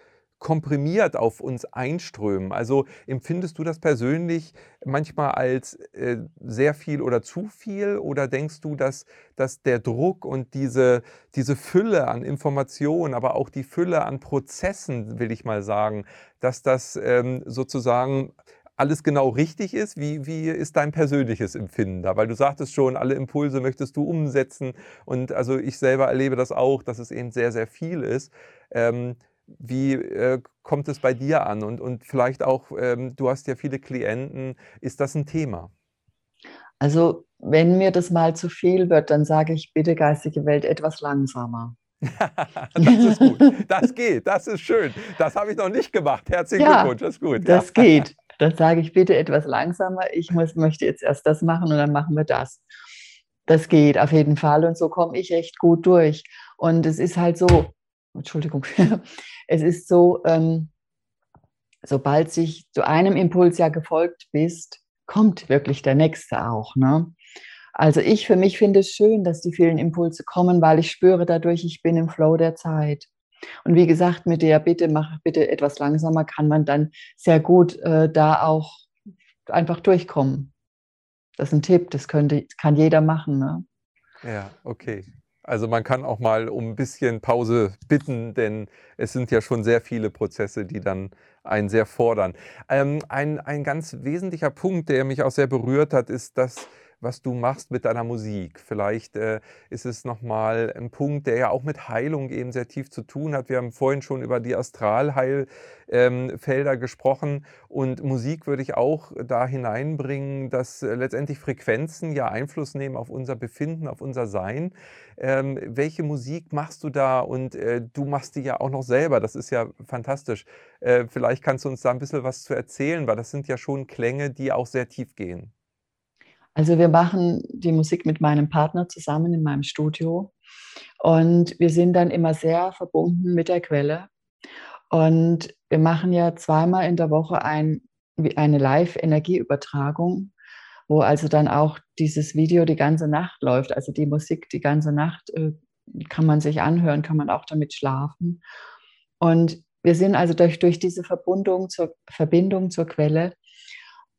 komprimiert auf uns einströmen. Also empfindest du das persönlich manchmal als äh, sehr viel oder zu viel oder denkst du, dass, dass der Druck und diese, diese Fülle an Informationen, aber auch die Fülle an Prozessen, will ich mal sagen, dass das ähm, sozusagen alles genau richtig ist? Wie, wie ist dein persönliches Empfinden da? Weil du sagtest schon, alle Impulse möchtest du umsetzen. Und also ich selber erlebe das auch, dass es eben sehr, sehr viel ist. Ähm, wie äh, kommt es bei dir an? Und, und vielleicht auch, ähm, du hast ja viele Klienten, ist das ein Thema? Also, wenn mir das mal zu viel wird, dann sage ich bitte, geistige Welt, etwas langsamer. das ist gut. Das geht. Das ist schön. Das habe ich noch nicht gemacht. Herzlichen ja, Glückwunsch. Das ist gut. Das ja. geht. Dann sage ich bitte etwas langsamer. Ich muss, möchte jetzt erst das machen und dann machen wir das. Das geht auf jeden Fall. Und so komme ich recht gut durch. Und es ist halt so, Entschuldigung, es ist so, ähm, sobald sich zu einem Impuls ja gefolgt bist, kommt wirklich der nächste auch. Ne? Also ich für mich finde es schön, dass die vielen Impulse kommen, weil ich spüre dadurch, ich bin im Flow der Zeit. Und wie gesagt, mit der Bitte, mach bitte etwas langsamer, kann man dann sehr gut äh, da auch einfach durchkommen. Das ist ein Tipp, das könnte, kann jeder machen. Ne? Ja, okay. Also man kann auch mal um ein bisschen Pause bitten, denn es sind ja schon sehr viele Prozesse, die dann einen sehr fordern. Ähm, ein, ein ganz wesentlicher Punkt, der mich auch sehr berührt hat, ist, dass was du machst mit deiner Musik. Vielleicht äh, ist es nochmal ein Punkt, der ja auch mit Heilung eben sehr tief zu tun hat. Wir haben vorhin schon über die Astralheilfelder ähm, gesprochen und Musik würde ich auch da hineinbringen, dass äh, letztendlich Frequenzen ja Einfluss nehmen auf unser Befinden, auf unser Sein. Ähm, welche Musik machst du da? Und äh, du machst die ja auch noch selber. Das ist ja fantastisch. Äh, vielleicht kannst du uns da ein bisschen was zu erzählen, weil das sind ja schon Klänge, die auch sehr tief gehen. Also wir machen die Musik mit meinem Partner zusammen in meinem Studio und wir sind dann immer sehr verbunden mit der Quelle. Und wir machen ja zweimal in der Woche ein, eine Live-Energieübertragung, wo also dann auch dieses Video die ganze Nacht läuft, also die Musik die ganze Nacht äh, kann man sich anhören, kann man auch damit schlafen. Und wir sind also durch, durch diese Verbindung zur, Verbindung zur Quelle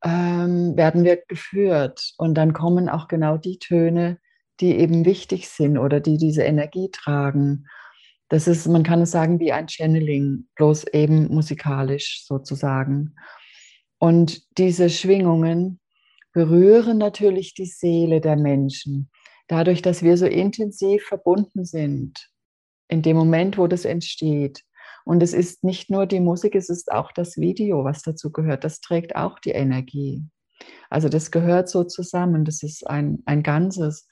ähm, werden wir geführt. Und dann kommen auch genau die Töne, die eben wichtig sind oder die diese Energie tragen. Das ist, man kann es sagen, wie ein Channeling, bloß eben musikalisch sozusagen. Und diese Schwingungen berühren natürlich die Seele der Menschen, dadurch, dass wir so intensiv verbunden sind, in dem Moment, wo das entsteht. Und es ist nicht nur die Musik, es ist auch das Video, was dazu gehört. Das trägt auch die Energie. Also das gehört so zusammen. Das ist ein, ein Ganzes.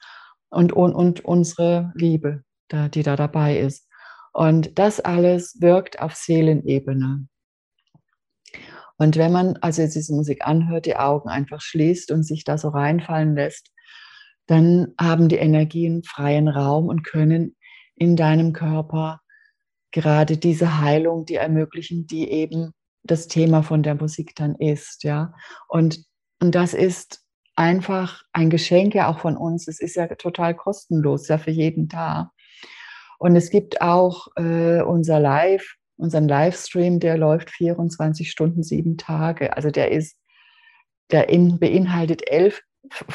Und, und, und unsere Liebe, da, die da dabei ist. Und das alles wirkt auf Seelenebene. Und wenn man also diese Musik anhört, die Augen einfach schließt und sich da so reinfallen lässt, dann haben die Energien freien Raum und können in deinem Körper gerade diese Heilung, die ermöglichen, die eben das Thema von der Musik dann ist, ja. Und, und das ist einfach ein Geschenk ja auch von uns. Es ist ja total kostenlos, ja für jeden da. Und es gibt auch äh, unser Live, unseren Livestream, der läuft 24 Stunden, sieben Tage. Also der ist, der in, beinhaltet elf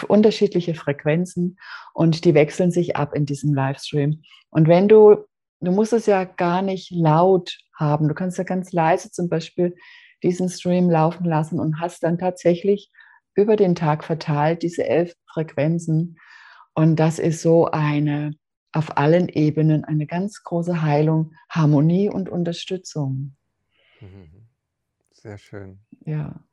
unterschiedliche Frequenzen und die wechseln sich ab in diesem Livestream. Und wenn du du musst es ja gar nicht laut haben. Du kannst ja ganz leise zum Beispiel diesen Stream laufen lassen und hast dann tatsächlich über den Tag verteilt diese elf Frequenzen. Und das ist so eine auf allen Ebenen eine ganz große Heilung, Harmonie und Unterstützung. Mhm. Sehr schön. Ja.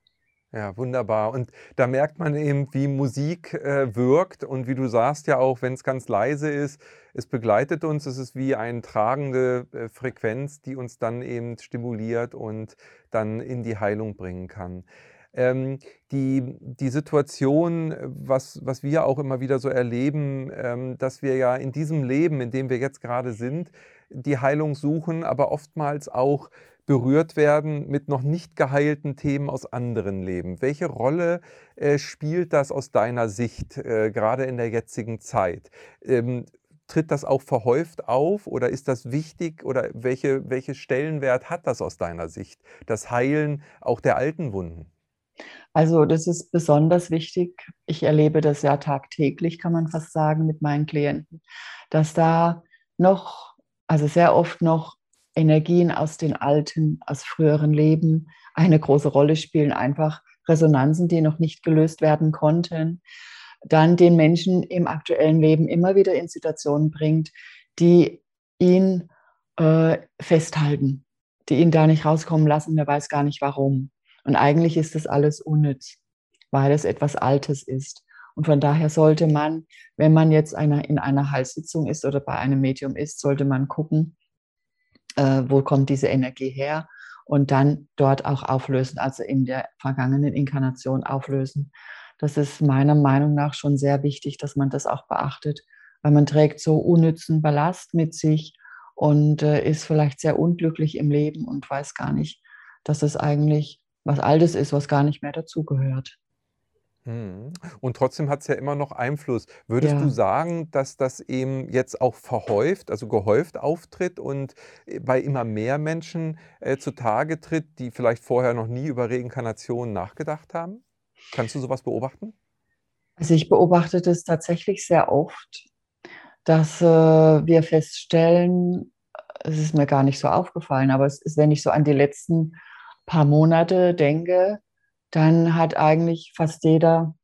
Ja, wunderbar. Und da merkt man eben, wie Musik äh, wirkt und wie du sagst ja auch, wenn es ganz leise ist, es begleitet uns, es ist wie eine tragende äh, Frequenz, die uns dann eben stimuliert und dann in die Heilung bringen kann. Ähm, die, die Situation, was, was wir auch immer wieder so erleben, ähm, dass wir ja in diesem Leben, in dem wir jetzt gerade sind, die Heilung suchen, aber oftmals auch berührt werden mit noch nicht geheilten Themen aus anderen Leben. Welche Rolle äh, spielt das aus deiner Sicht, äh, gerade in der jetzigen Zeit? Ähm, tritt das auch verhäuft auf oder ist das wichtig oder welche, welche Stellenwert hat das aus deiner Sicht, das Heilen auch der alten Wunden? Also das ist besonders wichtig. Ich erlebe das ja tagtäglich, kann man fast sagen, mit meinen Klienten, dass da noch, also sehr oft noch Energien aus den alten, aus früheren Leben eine große Rolle spielen, einfach Resonanzen, die noch nicht gelöst werden konnten, dann den Menschen im aktuellen Leben immer wieder in Situationen bringt, die ihn äh, festhalten, die ihn da nicht rauskommen lassen, der weiß gar nicht warum. Und eigentlich ist das alles unnütz, weil es etwas Altes ist. Und von daher sollte man, wenn man jetzt einer, in einer Heilsitzung ist oder bei einem Medium ist, sollte man gucken, äh, wo kommt diese Energie her und dann dort auch auflösen, also in der vergangenen Inkarnation auflösen. Das ist meiner Meinung nach schon sehr wichtig, dass man das auch beachtet, weil man trägt so unnützen Ballast mit sich und äh, ist vielleicht sehr unglücklich im Leben und weiß gar nicht, dass es eigentlich was Altes ist, was gar nicht mehr dazugehört. Mhm. Und trotzdem hat es ja immer noch Einfluss. Würdest du sagen, dass das eben jetzt auch verhäuft, also gehäuft auftritt und äh, bei immer mehr Menschen äh, zutage tritt, die vielleicht vorher noch nie über Reinkarnation nachgedacht haben? Kannst du sowas beobachten? Also ich beobachte das tatsächlich sehr oft, dass äh, wir feststellen, es ist mir gar nicht so aufgefallen, aber es ist, wenn ich so an die letzten paar Monate denke, dann hat eigentlich fast jeder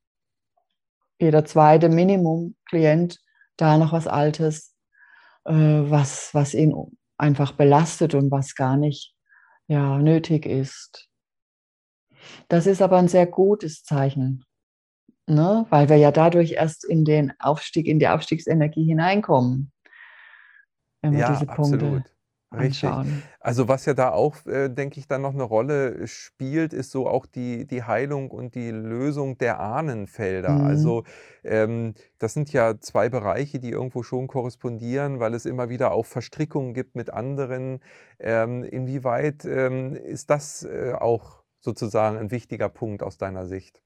jeder zweite Minimum-Klient da noch was Altes, äh, was, was ihn einfach belastet und was gar nicht ja, nötig ist. Das ist aber ein sehr gutes Zeichen, ne? weil wir ja dadurch erst in den Aufstieg, in die Aufstiegsenergie hineinkommen, wenn wir ja, diese Punkte absolut. Richtig. Also was ja da auch, äh, denke ich, dann noch eine Rolle spielt, ist so auch die, die Heilung und die Lösung der Ahnenfelder. Mhm. Also ähm, das sind ja zwei Bereiche, die irgendwo schon korrespondieren, weil es immer wieder auch Verstrickungen gibt mit anderen. Ähm, inwieweit ähm, ist das äh, auch sozusagen ein wichtiger Punkt aus deiner Sicht?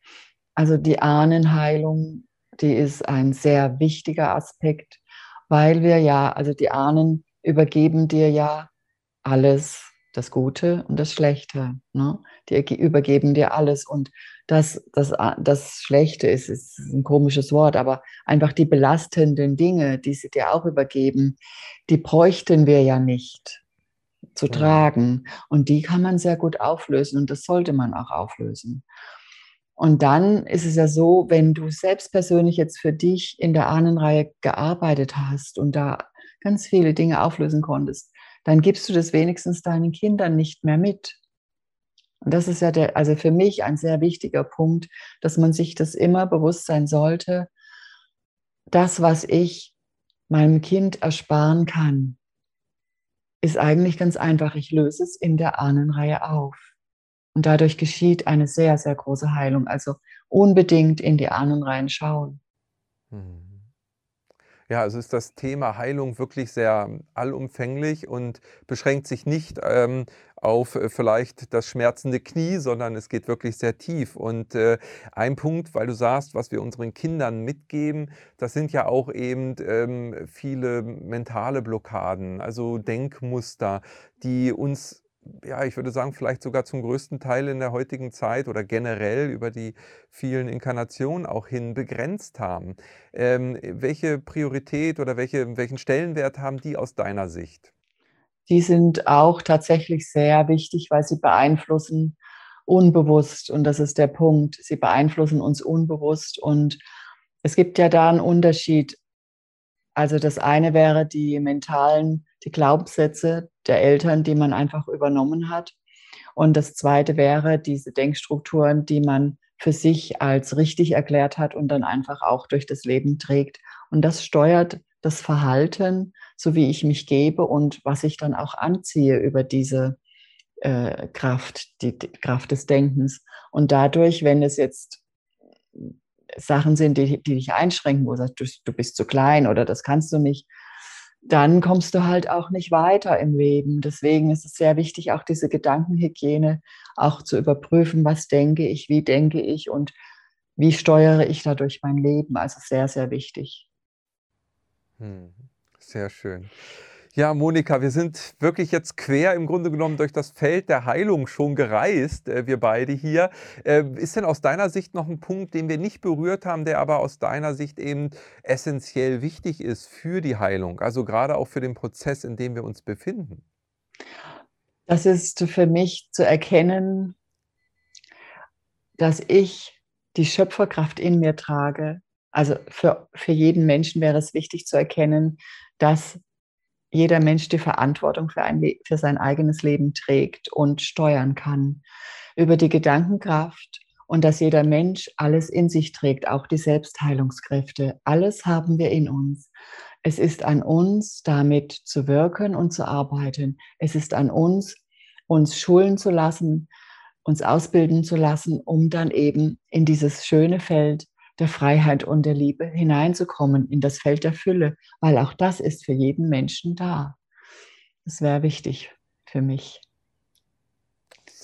Also die Ahnenheilung, die ist ein sehr wichtiger Aspekt, weil wir ja, also die Ahnen übergeben dir ja alles, das Gute und das Schlechte. Ne? Die übergeben dir alles. Und das, das, das Schlechte ist, ist ein komisches Wort, aber einfach die belastenden Dinge, die sie dir auch übergeben, die bräuchten wir ja nicht zu tragen. Und die kann man sehr gut auflösen und das sollte man auch auflösen. Und dann ist es ja so, wenn du selbst persönlich jetzt für dich in der Ahnenreihe gearbeitet hast und da ganz viele Dinge auflösen konntest, dann gibst du das wenigstens deinen Kindern nicht mehr mit. Und das ist ja der, also für mich ein sehr wichtiger Punkt, dass man sich das immer bewusst sein sollte. Das, was ich meinem Kind ersparen kann, ist eigentlich ganz einfach. Ich löse es in der Ahnenreihe auf. Und dadurch geschieht eine sehr, sehr große Heilung. Also unbedingt in die Ahnenreihen schauen. Mhm. Ja, also ist das Thema Heilung wirklich sehr allumfänglich und beschränkt sich nicht ähm, auf äh, vielleicht das schmerzende Knie, sondern es geht wirklich sehr tief. Und äh, ein Punkt, weil du sagst, was wir unseren Kindern mitgeben, das sind ja auch eben ähm, viele mentale Blockaden, also Denkmuster, die uns ja, ich würde sagen, vielleicht sogar zum größten Teil in der heutigen Zeit oder generell über die vielen Inkarnationen auch hin begrenzt haben. Ähm, welche Priorität oder welche, welchen Stellenwert haben die aus deiner Sicht? Die sind auch tatsächlich sehr wichtig, weil sie beeinflussen unbewusst. Und das ist der Punkt. Sie beeinflussen uns unbewusst. Und es gibt ja da einen Unterschied. Also das eine wäre die mentalen die Glaubenssätze der Eltern, die man einfach übernommen hat. Und das Zweite wäre diese Denkstrukturen, die man für sich als richtig erklärt hat und dann einfach auch durch das Leben trägt. Und das steuert das Verhalten, so wie ich mich gebe und was ich dann auch anziehe über diese äh, Kraft, die, die Kraft des Denkens. Und dadurch, wenn es jetzt Sachen sind, die, die dich einschränken, wo du sagst, du bist zu klein oder das kannst du nicht, dann kommst du halt auch nicht weiter im Leben. Deswegen ist es sehr wichtig, auch diese Gedankenhygiene auch zu überprüfen, was denke ich, wie denke ich und wie steuere ich dadurch mein Leben. Also sehr, sehr wichtig. Hm, sehr schön. Ja, Monika, wir sind wirklich jetzt quer im Grunde genommen durch das Feld der Heilung schon gereist, äh, wir beide hier. Äh, ist denn aus deiner Sicht noch ein Punkt, den wir nicht berührt haben, der aber aus deiner Sicht eben essentiell wichtig ist für die Heilung, also gerade auch für den Prozess, in dem wir uns befinden? Das ist für mich zu erkennen, dass ich die Schöpferkraft in mir trage. Also für, für jeden Menschen wäre es wichtig zu erkennen, dass jeder Mensch die Verantwortung für, ein, für sein eigenes Leben trägt und steuern kann. Über die Gedankenkraft und dass jeder Mensch alles in sich trägt, auch die Selbstheilungskräfte. Alles haben wir in uns. Es ist an uns, damit zu wirken und zu arbeiten. Es ist an uns, uns schulen zu lassen, uns ausbilden zu lassen, um dann eben in dieses schöne Feld der Freiheit und der Liebe hineinzukommen in das Feld der Fülle, weil auch das ist für jeden Menschen da. Das wäre wichtig für mich.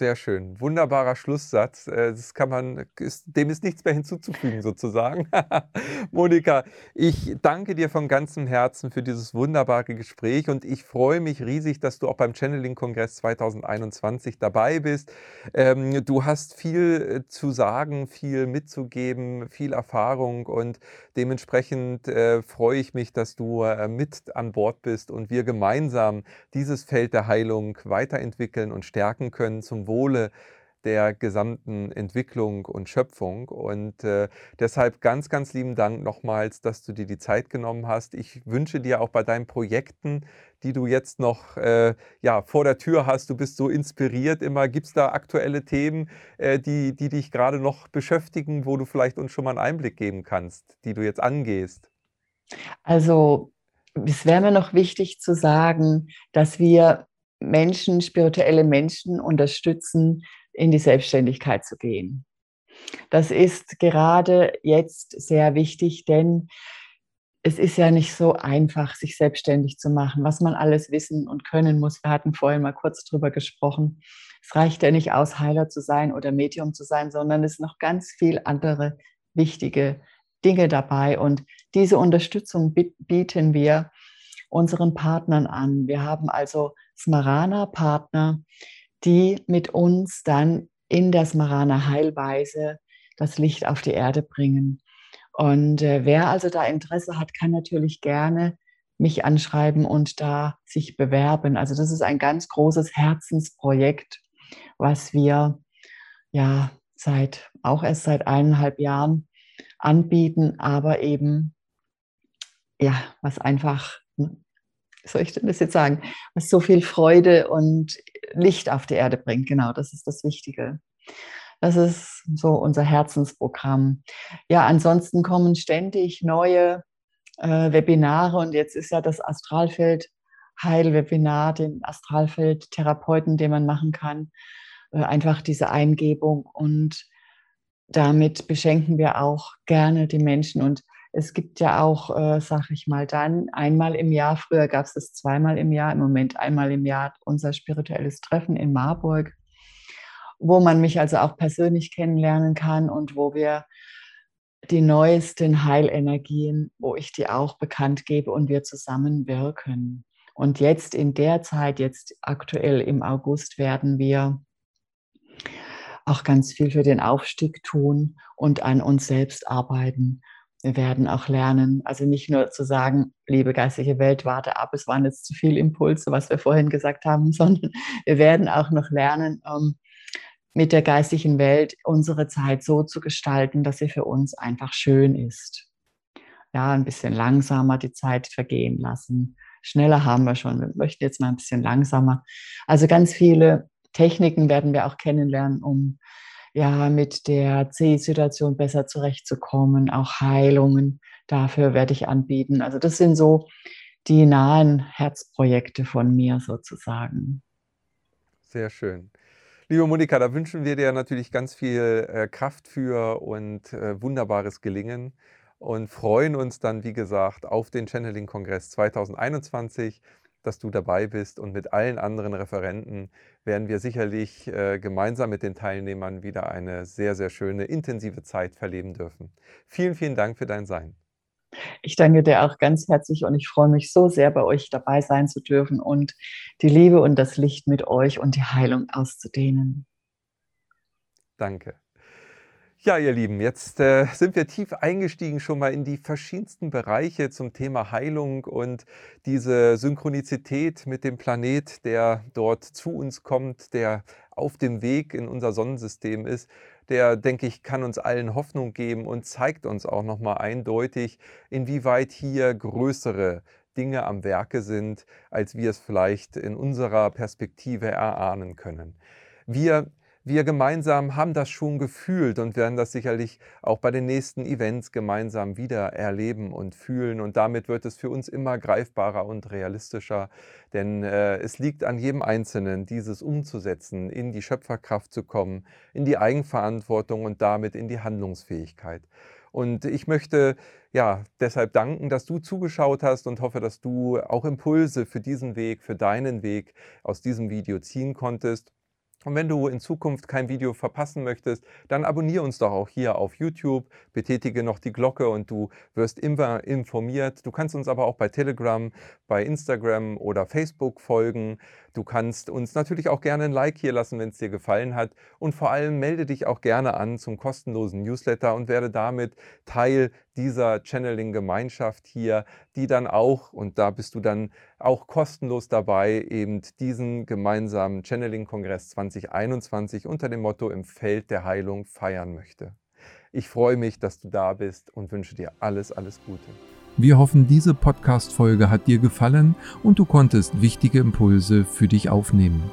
Sehr schön. Wunderbarer Schlusssatz. Äh, das kann man, ist, dem ist nichts mehr hinzuzufügen, sozusagen. Monika, ich danke dir von ganzem Herzen für dieses wunderbare Gespräch und ich freue mich riesig, dass du auch beim Channeling-Kongress 2021 dabei bist. Ähm, du hast viel äh, zu sagen, viel mitzugeben, viel Erfahrung und dementsprechend äh, freue ich mich, dass du mit an Bord bist und wir gemeinsam dieses Feld der Heilung weiterentwickeln und stärken können zum Wohle der gesamten Entwicklung und Schöpfung. Und äh, deshalb ganz, ganz lieben Dank nochmals, dass du dir die Zeit genommen hast. Ich wünsche dir auch bei deinen Projekten, die du jetzt noch äh, ja, vor der Tür hast, du bist so inspiriert immer. Gibt es da aktuelle Themen, äh, die, die dich gerade noch beschäftigen, wo du vielleicht uns schon mal einen Einblick geben kannst, die du jetzt angehst? Also es wäre mir noch wichtig zu sagen, dass wir Menschen, spirituelle Menschen unterstützen, in die Selbstständigkeit zu gehen. Das ist gerade jetzt sehr wichtig, denn es ist ja nicht so einfach, sich selbstständig zu machen, was man alles wissen und können muss. Wir hatten vorhin mal kurz drüber gesprochen. Es reicht ja nicht aus, Heiler zu sein oder Medium zu sein, sondern es sind noch ganz viel andere wichtige Dinge dabei. Und diese Unterstützung bieten wir unseren Partnern an. Wir haben also Smarana-Partner, die mit uns dann in der Smarana Heilweise das Licht auf die Erde bringen. Und äh, wer also da Interesse hat, kann natürlich gerne mich anschreiben und da sich bewerben. Also das ist ein ganz großes Herzensprojekt, was wir ja seit auch erst seit eineinhalb Jahren anbieten, aber eben ja, was einfach soll ich denn das jetzt sagen, was so viel Freude und Licht auf die Erde bringt. Genau, das ist das Wichtige. Das ist so unser Herzensprogramm. Ja, ansonsten kommen ständig neue äh, Webinare und jetzt ist ja das Astralfeld Heilwebinar, den Astralfeld-Therapeuten, den man machen kann. Äh, einfach diese Eingebung und damit beschenken wir auch gerne die Menschen und es gibt ja auch, äh, sag ich mal, dann einmal im Jahr, früher gab es das zweimal im Jahr, im Moment einmal im Jahr unser spirituelles Treffen in Marburg, wo man mich also auch persönlich kennenlernen kann und wo wir die neuesten Heilenergien, wo ich die auch bekannt gebe und wir zusammen wirken. Und jetzt in der Zeit, jetzt aktuell im August, werden wir auch ganz viel für den Aufstieg tun und an uns selbst arbeiten. Wir werden auch lernen, also nicht nur zu sagen, liebe geistige Welt, warte ab, es waren jetzt zu viele Impulse, was wir vorhin gesagt haben, sondern wir werden auch noch lernen, ähm, mit der geistigen Welt unsere Zeit so zu gestalten, dass sie für uns einfach schön ist. Ja, ein bisschen langsamer die Zeit vergehen lassen. Schneller haben wir schon. Wir möchten jetzt mal ein bisschen langsamer. Also ganz viele Techniken werden wir auch kennenlernen, um ja, mit der C-Situation besser zurechtzukommen, auch Heilungen dafür werde ich anbieten. Also das sind so die nahen Herzprojekte von mir sozusagen. Sehr schön. Liebe Monika, da wünschen wir dir natürlich ganz viel äh, Kraft für und äh, wunderbares Gelingen und freuen uns dann, wie gesagt, auf den Channeling-Kongress 2021 dass du dabei bist und mit allen anderen Referenten werden wir sicherlich äh, gemeinsam mit den Teilnehmern wieder eine sehr, sehr schöne, intensive Zeit verleben dürfen. Vielen, vielen Dank für dein Sein. Ich danke dir auch ganz herzlich und ich freue mich so sehr, bei euch dabei sein zu dürfen und die Liebe und das Licht mit euch und die Heilung auszudehnen. Danke. Ja, ihr Lieben, jetzt äh, sind wir tief eingestiegen schon mal in die verschiedensten Bereiche zum Thema Heilung und diese Synchronizität mit dem Planet, der dort zu uns kommt, der auf dem Weg in unser Sonnensystem ist, der, denke ich, kann uns allen Hoffnung geben und zeigt uns auch nochmal eindeutig, inwieweit hier größere Dinge am Werke sind, als wir es vielleicht in unserer Perspektive erahnen können. Wir wir gemeinsam haben das schon gefühlt und werden das sicherlich auch bei den nächsten Events gemeinsam wieder erleben und fühlen. Und damit wird es für uns immer greifbarer und realistischer, denn äh, es liegt an jedem Einzelnen, dieses umzusetzen, in die Schöpferkraft zu kommen, in die Eigenverantwortung und damit in die Handlungsfähigkeit. Und ich möchte ja deshalb danken, dass du zugeschaut hast und hoffe, dass du auch Impulse für diesen Weg, für deinen Weg aus diesem Video ziehen konntest. Und wenn du in Zukunft kein Video verpassen möchtest, dann abonniere uns doch auch hier auf YouTube, betätige noch die Glocke und du wirst immer informiert. Du kannst uns aber auch bei Telegram, bei Instagram oder Facebook folgen. Du kannst uns natürlich auch gerne ein Like hier lassen, wenn es dir gefallen hat. Und vor allem melde dich auch gerne an zum kostenlosen Newsletter und werde damit Teil dieser Channeling-Gemeinschaft hier, die dann auch, und da bist du dann auch kostenlos dabei, eben diesen gemeinsamen Channeling-Kongress 20 2021 unter dem Motto Im Feld der Heilung feiern möchte. Ich freue mich, dass du da bist und wünsche dir alles, alles Gute. Wir hoffen, diese Podcast-Folge hat dir gefallen und du konntest wichtige Impulse für dich aufnehmen.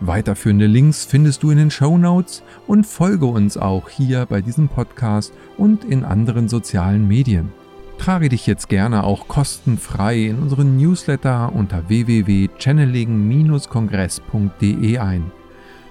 Weiterführende Links findest du in den Show Notes und folge uns auch hier bei diesem Podcast und in anderen sozialen Medien. Trage dich jetzt gerne auch kostenfrei in unseren Newsletter unter www.channeling-kongress.de ein.